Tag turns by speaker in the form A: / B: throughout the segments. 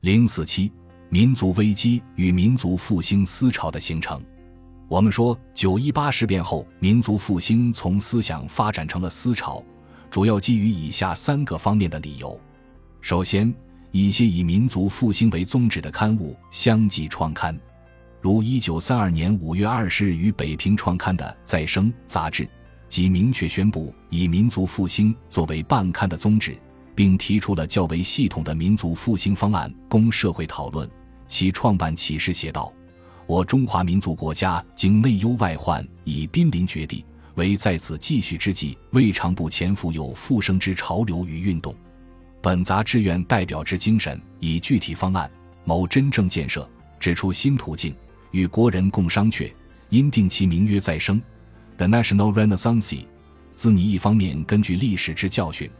A: 零四七，民族危机与民族复兴思潮的形成。我们说，九一八事变后，民族复兴从思想发展成了思潮，主要基于以下三个方面的理由。首先，一些以民族复兴为宗旨的刊物相继创刊，如一九三二年五月二十日于北平创刊的《再生》杂志，即明确宣布以民族复兴作为办刊的宗旨，并提出了较为系统的民族复兴方案供社会讨论。其创办启示写道。我中华民族国家经内忧外患，已濒临绝地，唯在此继续之际，未尝不潜伏有复生之潮流与运动。本杂志愿代表之精神，以具体方案谋真正建设，指出新途径，与国人共商榷。因定其名曰再生，The National Renaissance。自拟一方面根据历史之教训，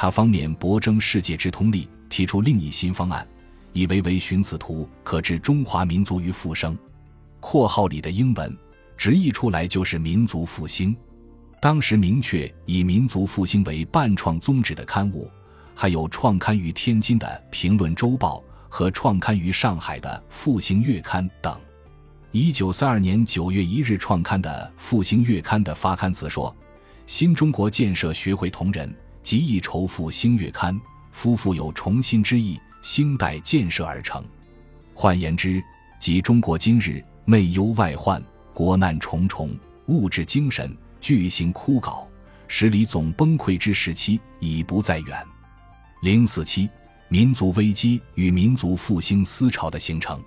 A: 他方面博争世界之通力，提出另一新方案，以为为寻此图，可置中华民族于复生。括号里的英文直译出来就是民族复兴。当时明确以民族复兴为办创宗旨的刊物，还有创刊于天津的《评论周报》和创刊于上海的《复兴月刊》等。一九三二年九月一日创刊的《复兴月刊》的发刊词说：“新中国建设学会同仁，极易筹复兴月刊，夫妇有重新之意，兴代建设而成。”换言之，即中国今日。内忧外患，国难重重，物质精神巨型枯槁，使理总崩溃之时期已不再远。零四七，民族危机与民族复兴思潮的形成。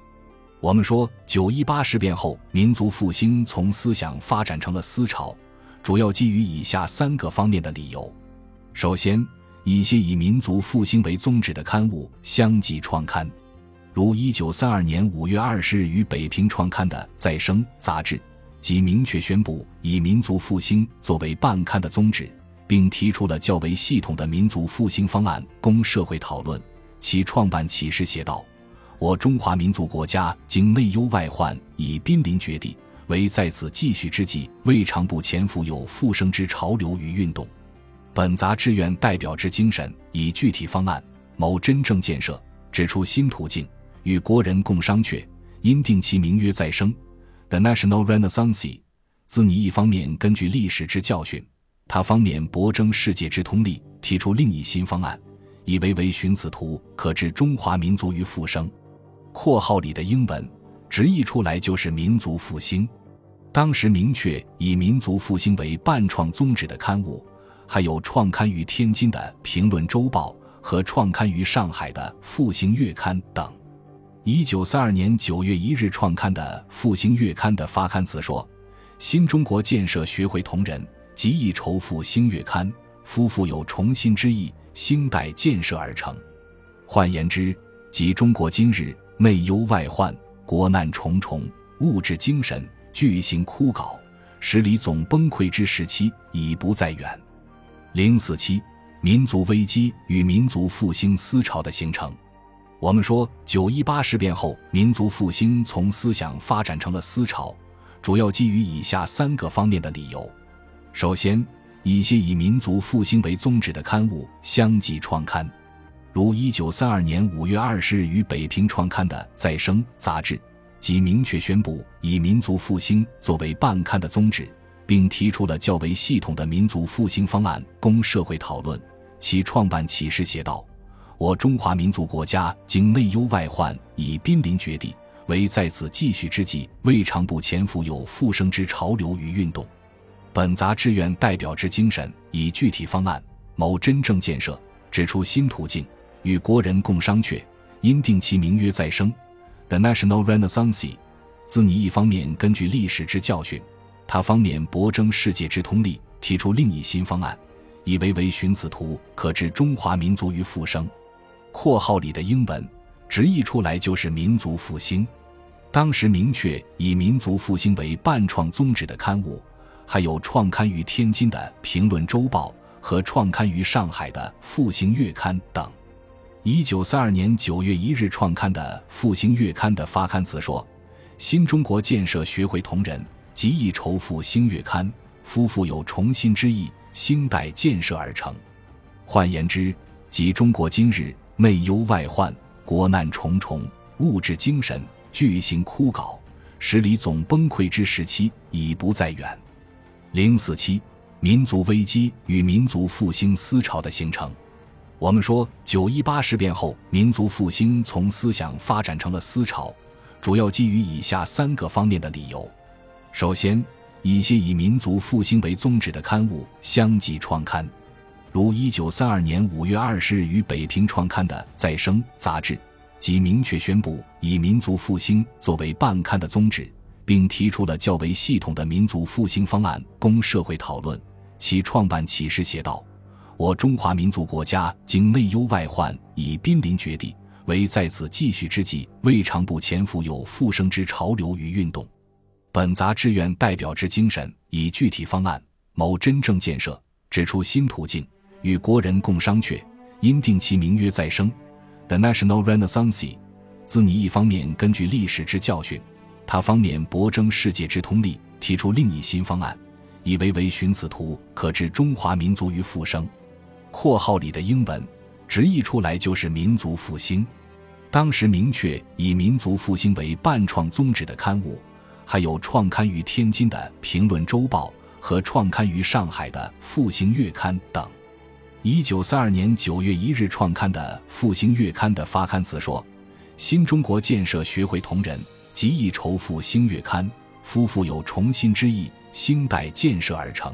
A: 我们说，九一八事变后，民族复兴从思想发展成了思潮，主要基于以下三个方面的理由。首先，一些以民族复兴为宗旨的刊物相继创刊。如一九三二年五月二十日于北平创刊的《再生》杂志，即明确宣布以民族复兴作为办刊的宗旨，并提出了较为系统的民族复兴方案供社会讨论。其创办启事写道：“我中华民族国家经内忧外患，已濒临绝地，唯在此继续之际，未尝不潜伏有复生之潮流与运动。本杂志愿代表之精神，以具体方案谋真正建设，指出新途径。”与国人共商榷，因定其名曰再生，The National Renaissance。自拟一方面根据历史之教训，他方面博争世界之通力，提出另一新方案，以为为寻此图，可置中华民族于复生。括号里的英文直译出来就是民族复兴。当时明确以民族复兴为办创宗旨的刊物，还有创刊于天津的《评论周报》和创刊于上海的《复兴月刊》等。一九三二年九月一日创刊的《复兴月刊》的发刊词说：“新中国建设学会同仁，极易筹复兴月刊，夫妇有重新之意，兴代建设而成。”换言之，即中国今日内忧外患，国难重重，物质精神巨型枯槁，使理总崩溃之时期已不再远。零四七，民族危机与民族复兴思潮的形成。我们说，九一八事变后，民族复兴从思想发展成了思潮，主要基于以下三个方面的理由。首先，一些以民族复兴为宗旨的刊物相继创刊，如一九三二年五月二十日于北平创刊的《再生》杂志，即明确宣布以民族复兴作为办刊的宗旨，并提出了较为系统的民族复兴方案供社会讨论。其创办启示写道。我中华民族国家经内忧外患，已濒临绝地，唯在此继续之际，未尝不潜伏有复生之潮流与运动。本杂志愿代表之精神，以具体方案谋真正建设，指出新途径，与国人共商榷。因定其名曰再生，The National Renaissance。自拟一方面根据历史之教训，他方面博争世界之通力，提出另一新方案，以为为寻此图，可置中华民族于复生。括号里的英文直译出来就是民族复兴。当时明确以民族复兴为办创宗旨的刊物，还有创刊于天津的《评论周报》和创刊于上海的《复兴月刊》等。一九三二年九月一日创刊的《复兴月刊》的发刊词说：“新中国建设学会同仁，极易筹复兴月刊，夫妇有重新之意，兴代建设而成。”换言之，即中国今日。内忧外患，国难重重，物质精神巨型枯槁，十里总崩溃之时期已不再远。零四七，民族危机与民族复兴思潮的形成。我们说，九一八事变后，民族复兴从思想发展成了思潮，主要基于以下三个方面的理由。首先，一些以民族复兴为宗旨的刊物相继创刊，如一九三二年五月二十日于北平创刊的《再生》杂志，即明确宣布以民族复兴作为办刊的宗旨，并提出了较为系统的民族复兴方案供社会讨论。其创办启事写道。我中华民族国家经内忧外患，已濒临绝地，唯在此继续之际，未尝不潜伏有复生之潮流与运动。本杂志愿代表之精神，以具体方案谋真正建设，指出新途径，与国人共商榷。因定其名曰再生，The National Renaissance。自拟一方面根据历史之教训，他方面博争世界之通力，提出另一新方案，以为为寻此途，可置中华民族于复生。括号里的英文直译出来就是民族复兴。当时明确以民族复兴为办创宗旨的刊物，还有创刊于天津的《评论周报》和创刊于上海的《复兴月刊》等。一九三二年九月一日创刊的《复兴月刊》的发刊词说：“新中国建设学会同仁极易筹复兴月刊，夫妇有重新之意，兴代建设而成。”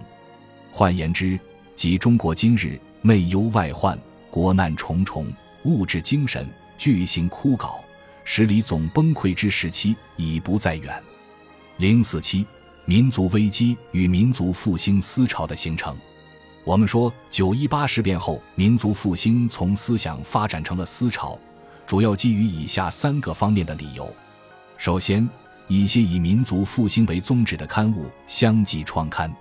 A: 换言之，即中国今日。内忧外患，国难重重，物质精神巨型枯槁，十里总崩溃之时期已不再远。零四七，民族危机与民族复兴思潮的形成。我们说，九一八事变后，民族复兴从思想发展成了思潮，主要基于以下三个方面的理由。首先，一些以民族复兴为宗旨的刊物相继创刊。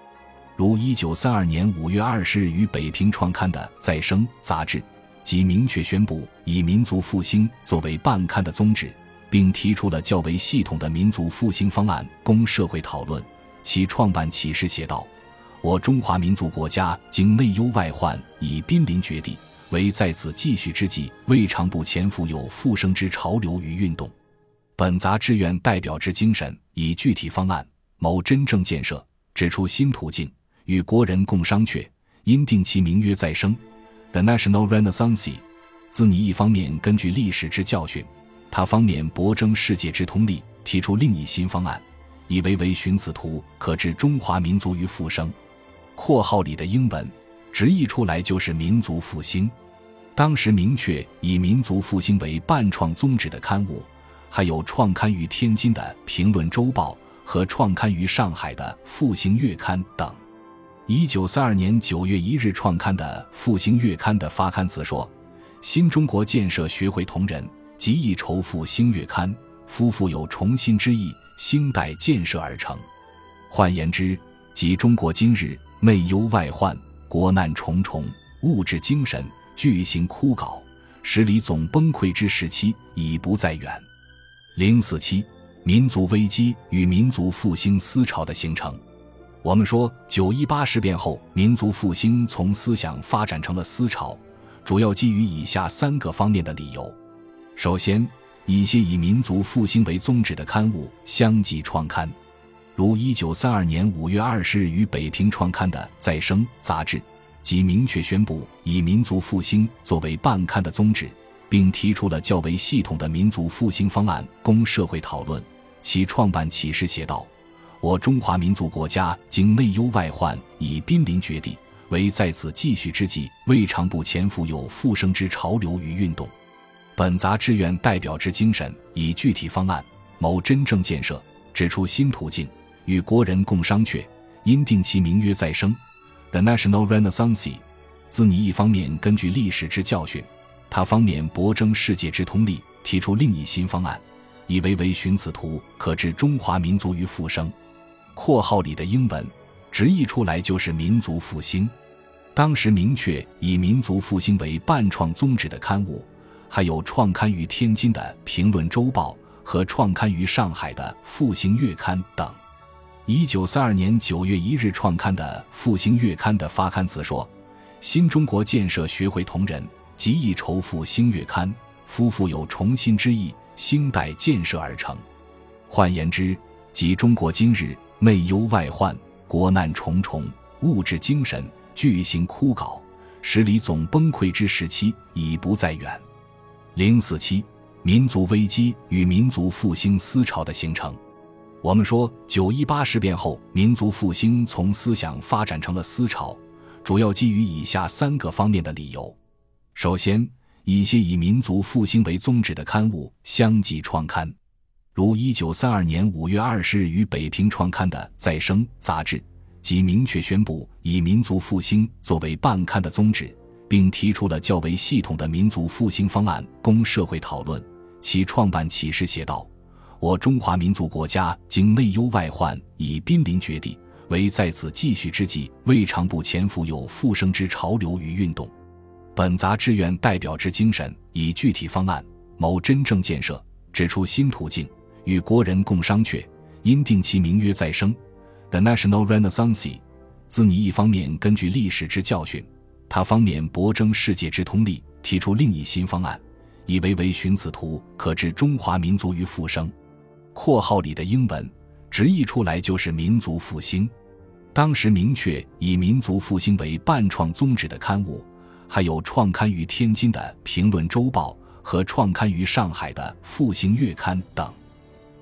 A: 如一九三二年五月二十日于北平创刊的《再生》杂志，即明确宣布以民族复兴作为办刊的宗旨，并提出了较为系统的民族复兴方案供社会讨论。其创办启示写道：“我中华民族国家经内忧外患，已濒临绝地，唯在此继续之际，未尝不潜伏有复生之潮流与运动。本杂志愿代表之精神，以具体方案谋真正建设，指出新途径。”与国人共商榷，因定其名曰再生，The National Renaissance。自拟一方面根据历史之教训，他方面博征世界之通力，提出另一新方案，以为为寻此途，可置中华民族于复生。括号里的英文直译出来就是民族复兴。当时明确以民族复兴为办创宗旨的刊物，还有创刊于天津的《评论周报》和创刊于上海的《复兴月刊》等。一九三二年九月一日创刊的《复兴月刊》的发刊词说：“新中国建设学会同仁极易筹复兴月刊，夫妇有重新之意，兴代建设而成。”换言之，即中国今日内忧外患，国难重重，物质精神巨型枯槁，十里总崩溃之时期已不再远。零四七，民族危机与民族复兴思潮的形成。我们说，九一八事变后，民族复兴从思想发展成了思潮，主要基于以下三个方面的理由。首先，一些以民族复兴为宗旨的刊物相继创刊，如一九三二年五月二十日于北平创刊的《再生》杂志，即明确宣布以民族复兴作为办刊的宗旨，并提出了较为系统的民族复兴方案供社会讨论。其创办启事写道。我中华民族国家经内忧外患，已濒临绝地，唯在此继续之际，未尝不潜伏有复生之潮流与运动。本杂志愿代表之精神，以具体方案谋真正建设，指出新途径，与国人共商榷。因定其名曰再生，The National Renaissance。自拟一方面根据历史之教训，他方面博争世界之通力，提出另一新方案，以为为寻此途，可置中华民族于复生。括号里的英文直译出来就是民族复兴。当时明确以民族复兴为办创宗旨的刊物，还有创刊于天津的《评论周报》和创刊于上海的《复兴月刊》等。一九三二年九月一日创刊的《复兴月刊》的发刊词说：“新中国建设学会同仁极易筹复兴月刊，夫妇有重新之意，兴代建设而成。换言之，即中国今日内忧外患、国难重重、物质精神巨型枯槁、使礼总崩溃之时期已不再远。零四七，民族危机与民族复兴思潮的形成。我们说，九一八事变后，民族复兴从思想发展成了思潮，主要基于以下三个方面的理由。首先，一些以民族复兴为宗旨的刊物相继创刊，如一九三二年五月二十日于北平创刊的《再生》杂志，即明确宣布以民族复兴作为办刊的宗旨，并提出了较为系统的民族复兴方案供社会讨论。其创办启示写道。我中华民族国家经内忧外患，已濒临绝地，唯在此继续之际，未尝不潜伏有复生之潮流与运动。本杂志愿代表之精神，以具体方案谋真正建设，指出新途径，与国人共商榷。因定其名曰“再生 ”，The National Renaissance。自拟一方面根据历史之教训，他方面博征世界之通力，提出另一新方案，以为为寻此图，可置中华民族于复生。括号里的英文直译出来就是民族复兴。当时明确以民族复兴为办创宗旨的刊物，还有创刊于天津的《评论周报》和创刊于上海的《复兴月刊》等。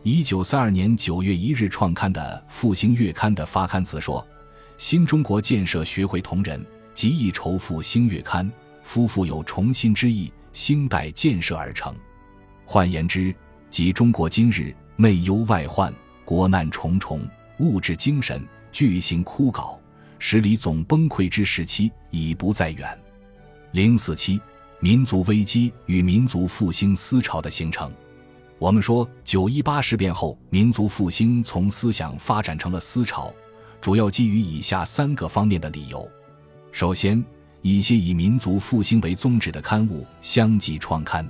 A: 一九三二年九月一日创刊的《复兴月刊》的发刊词说：“新中国建设学会同仁，极易筹复兴月刊，夫妇有重新之意，兴代建设而成。”换言之，即中国今日。内忧外患，国难重重，物质精神巨行枯槁，十里总崩溃之时期已不再远。零四七，民族危机与民族复兴思潮的形成。我们说，九一八事变后，民族复兴从思想发展成了思潮，主要基于以下三个方面的理由。首先，一些以民族复兴为宗旨的刊物相继创刊。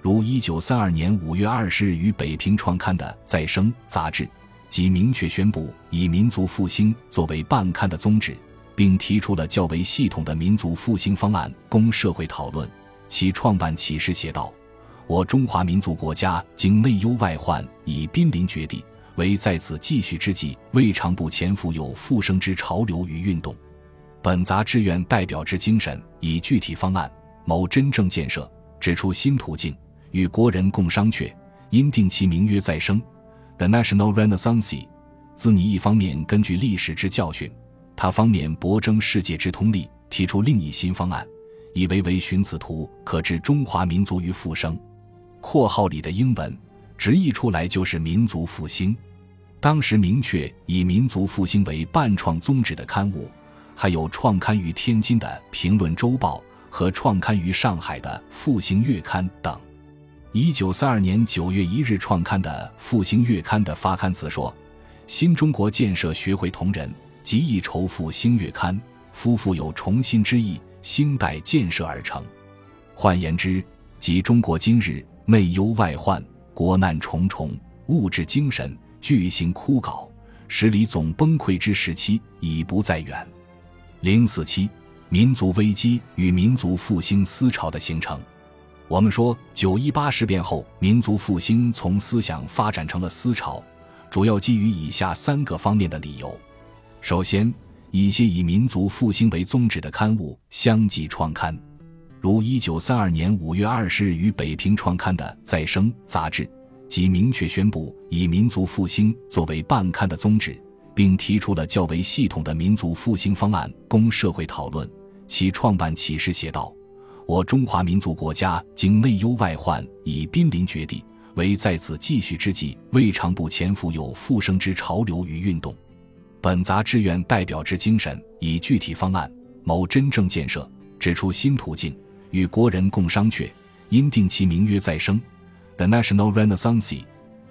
A: 如一九三二年五月二十日于北平创刊的《再生》杂志，即明确宣布以民族复兴作为办刊的宗旨，并提出了较为系统的民族复兴方案供社会讨论。其创办启事写道：“我中华民族国家经内忧外患，已濒临绝地，唯在此继续之际，未尝不潜伏有复生之潮流与运动。本杂志愿代表之精神，以具体方案谋真正建设，指出新途径。”与国人共商榷，因定其名曰“再生 ”，The National Renaissance。自拟一方面根据历史之教训，他方面博争世界之通力，提出另一新方案，以为为寻此图，可置中华民族于复生。括号里的英文直译出来就是民族复兴。当时明确以民族复兴为办创宗旨的刊物，还有创刊于天津的《评论周报》和创刊于上海的《复兴月刊》等。一九三二年九月一日创刊的《复兴月刊》的发刊词说：“新中国建设学会同仁，极易筹复兴月刊，夫妇有重新之意，兴代建设而成。”换言之，即中国今日内忧外患、国难重重、物质精神巨型枯槁、使礼总崩溃之时期已不再远。零四七，民族危机与民族复兴思潮的形成。我们说，九一八事变后，民族复兴从思想发展成了思潮，主要基于以下三个方面的理由。首先，一些以民族复兴为宗旨的刊物相继创刊，如一九三二年五月二十日于北平创刊的《再生》杂志，即明确宣布以民族复兴作为办刊的宗旨，并提出了较为系统的民族复兴方案供社会讨论。其创办启示写道。我中华民族国家经内忧外患，已濒临绝地，唯在此继续之际，未尝不潜伏有复生之潮流与运动。本杂志愿代表之精神，以具体方案谋真正建设，指出新途径，与国人共商榷。因定其名曰“再生 ”，The National Renaissance。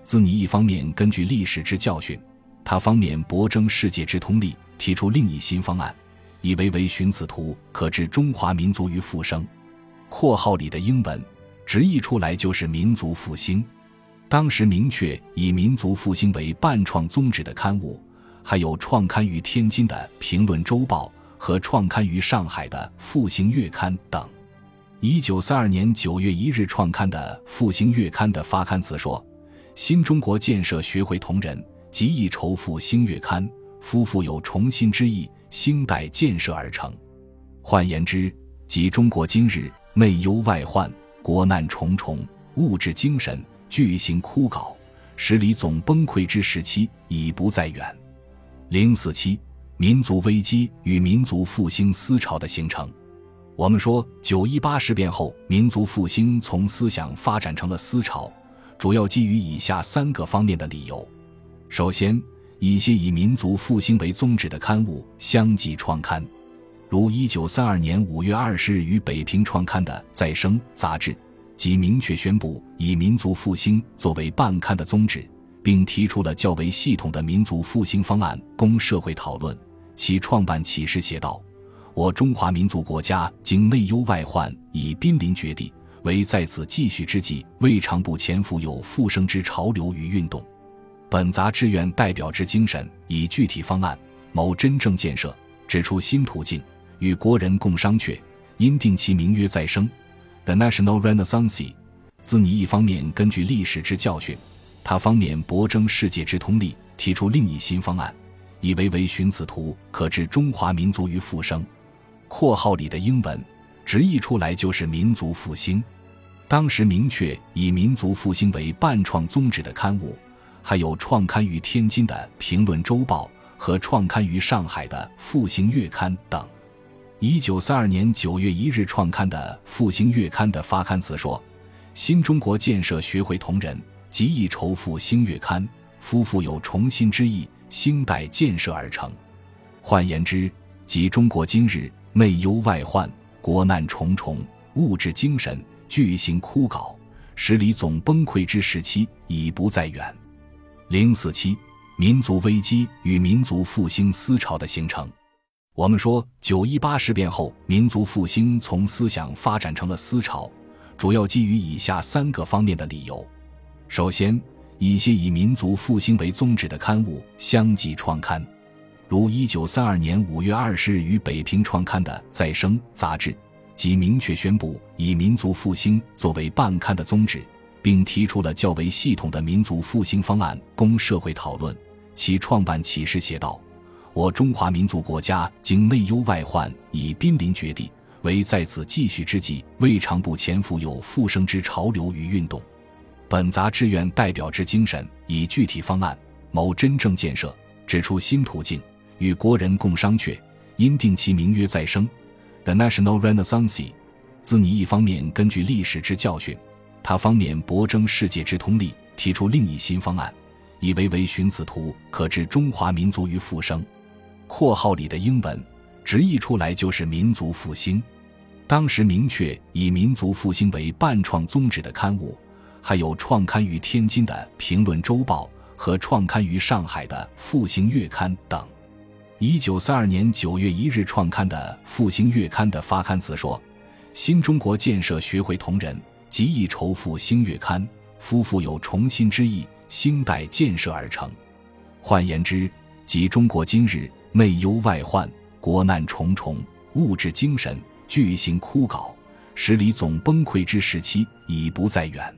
A: 自拟一方面根据历史之教训，他方面博争世界之通力，提出另一新方案，以为为寻此图，可置中华民族于复生。括号里的英文直译出来就是民族复兴。当时明确以民族复兴为办创宗旨的刊物，还有创刊于天津的《评论周报》和创刊于上海的《复兴月刊》等。一九三二年九月一日创刊的《复兴月刊》的发刊词说：“新中国建设学会同仁，极易筹复兴月刊，夫妇有重新之意，兴代建设而成。换言之，即中国今日内忧外患，国难重重，物质精神巨型枯槁，十里总崩溃之时期已不再远。零四七，民族危机与民族复兴思潮的形成。”我们说，九一八事变后，民族复兴从思想发展成了思潮，主要基于以下三个方面的理由。首先，一些以民族复兴为宗旨的刊物相继创刊，如一九三二年五月二十日于北平创刊的《再生》杂志，即明确宣布以民族复兴作为办刊的宗旨，并提出了较为系统的民族复兴方案供社会讨论。其创办启事写道。我中华民族国家经内忧外患，已濒临绝地，唯在此继续之际，未尝不潜伏有复生之潮流与运动。本杂志愿代表之精神，以具体方案谋真正建设，指出新途径，与国人共商榷。因定其名曰“再生 ”，The National Renaissance。自拟一方面根据历史之教训，他方面博争世界之通力，提出另一新方案，以为为寻此图，可置中华民族于复生。括号里的英文直译出来就是民族复兴。当时明确以民族复兴为办创宗旨的刊物，还有创刊于天津的《评论周报》和创刊于上海的《复兴月刊》等。一九三二年九月一日创刊的《复兴月刊》的发刊词说：“新中国建设学会同仁，极易筹复兴月刊，夫妇有重新之意，兴代建设而成。换言之，即中国今日。”内忧外患，国难重重，物质精神巨型枯槁，使理总崩溃之时期已不再远。零四七，民族危机与民族复兴思潮的形成。我们说，九一八事变后，民族复兴从思想发展成了思潮，主要基于以下三个方面的理由。首先，一些以民族复兴为宗旨的刊物相继创刊。如一九三二年五月二十日于北平创刊的《再生》杂志，即明确宣布以民族复兴作为办刊的宗旨，并提出了较为系统的民族复兴方案供社会讨论。其创办启示写道：“我中华民族国家经内忧外患，已濒临绝地，唯在此继续之际，未尝不潜伏有复生之潮流与运动。本杂志愿代表之精神，以具体方案谋真正建设，指出新途径。”与国人共商榷，因定其名曰“再生 ”，The National Renaissance。自拟一方面根据历史之教训，他方面博争世界之通力，提出另一新方案，以为为寻此图，可置中华民族于复生。括号里的英文直译出来就是民族复兴。当时明确以民族复兴为办创宗旨的刊物，还有创刊于天津的《评论周报》和创刊于上海的《复兴月刊》等。一九三二年九月一日创刊的《复兴月刊》的发刊词说：“新中国建设学会同仁，极易仇富兴月刊，夫妇有重新之意，兴代建设而成。换言之，即中国今日内忧外患，国难重重，物质精神巨型枯槁，使李总崩溃之时期已不再远。”